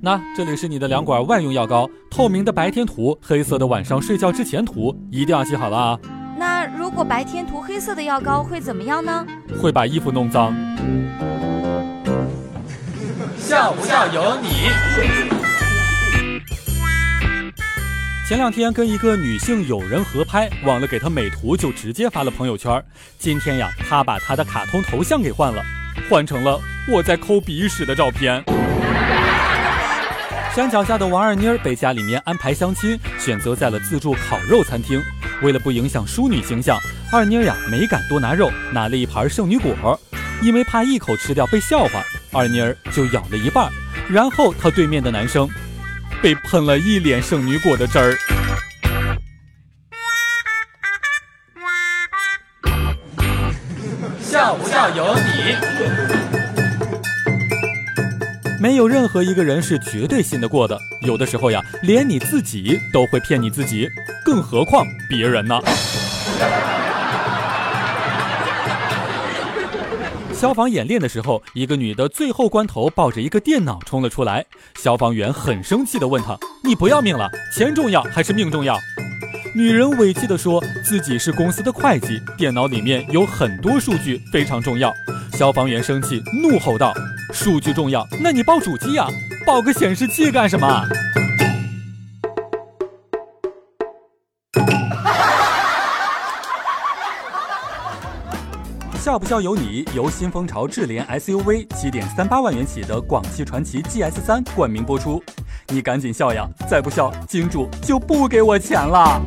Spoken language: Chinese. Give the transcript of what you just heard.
那这里是你的两管万用药膏，透明的白天涂，黑色的晚上睡觉之前涂，一定要记好了啊！那如果白天涂黑色的药膏会怎么样呢？会把衣服弄脏。笑不笑由你。前两天跟一个女性友人合拍，忘了给她美图，就直接发了朋友圈。今天呀，她把她的卡通头像给换了，换成了我在抠鼻屎的照片。山脚下的王二妮儿被家里面安排相亲，选择在了自助烤肉餐厅。为了不影响淑女形象，二妮儿呀没敢多拿肉，拿了一盘圣女果。因为怕一口吃掉被笑话，二妮儿就咬了一半。然后她对面的男生被喷了一脸圣女果的汁儿。笑不笑由你。没有任何一个人是绝对信得过的，有的时候呀，连你自己都会骗你自己，更何况别人呢？消防演练的时候，一个女的最后关头抱着一个电脑冲了出来，消防员很生气地问她：“你不要命了？钱重要还是命重要？”女人委屈地说自己是公司的会计，电脑里面有很多数据非常重要。消防员生气，怒吼道：“数据重要，那你报主机呀，报个显示器干什么？”笑不笑由你，由新风潮智联 SUV 七点三八万元起的广汽传祺 GS 三冠名播出。你赶紧笑呀，再不笑，金主就不给我钱了。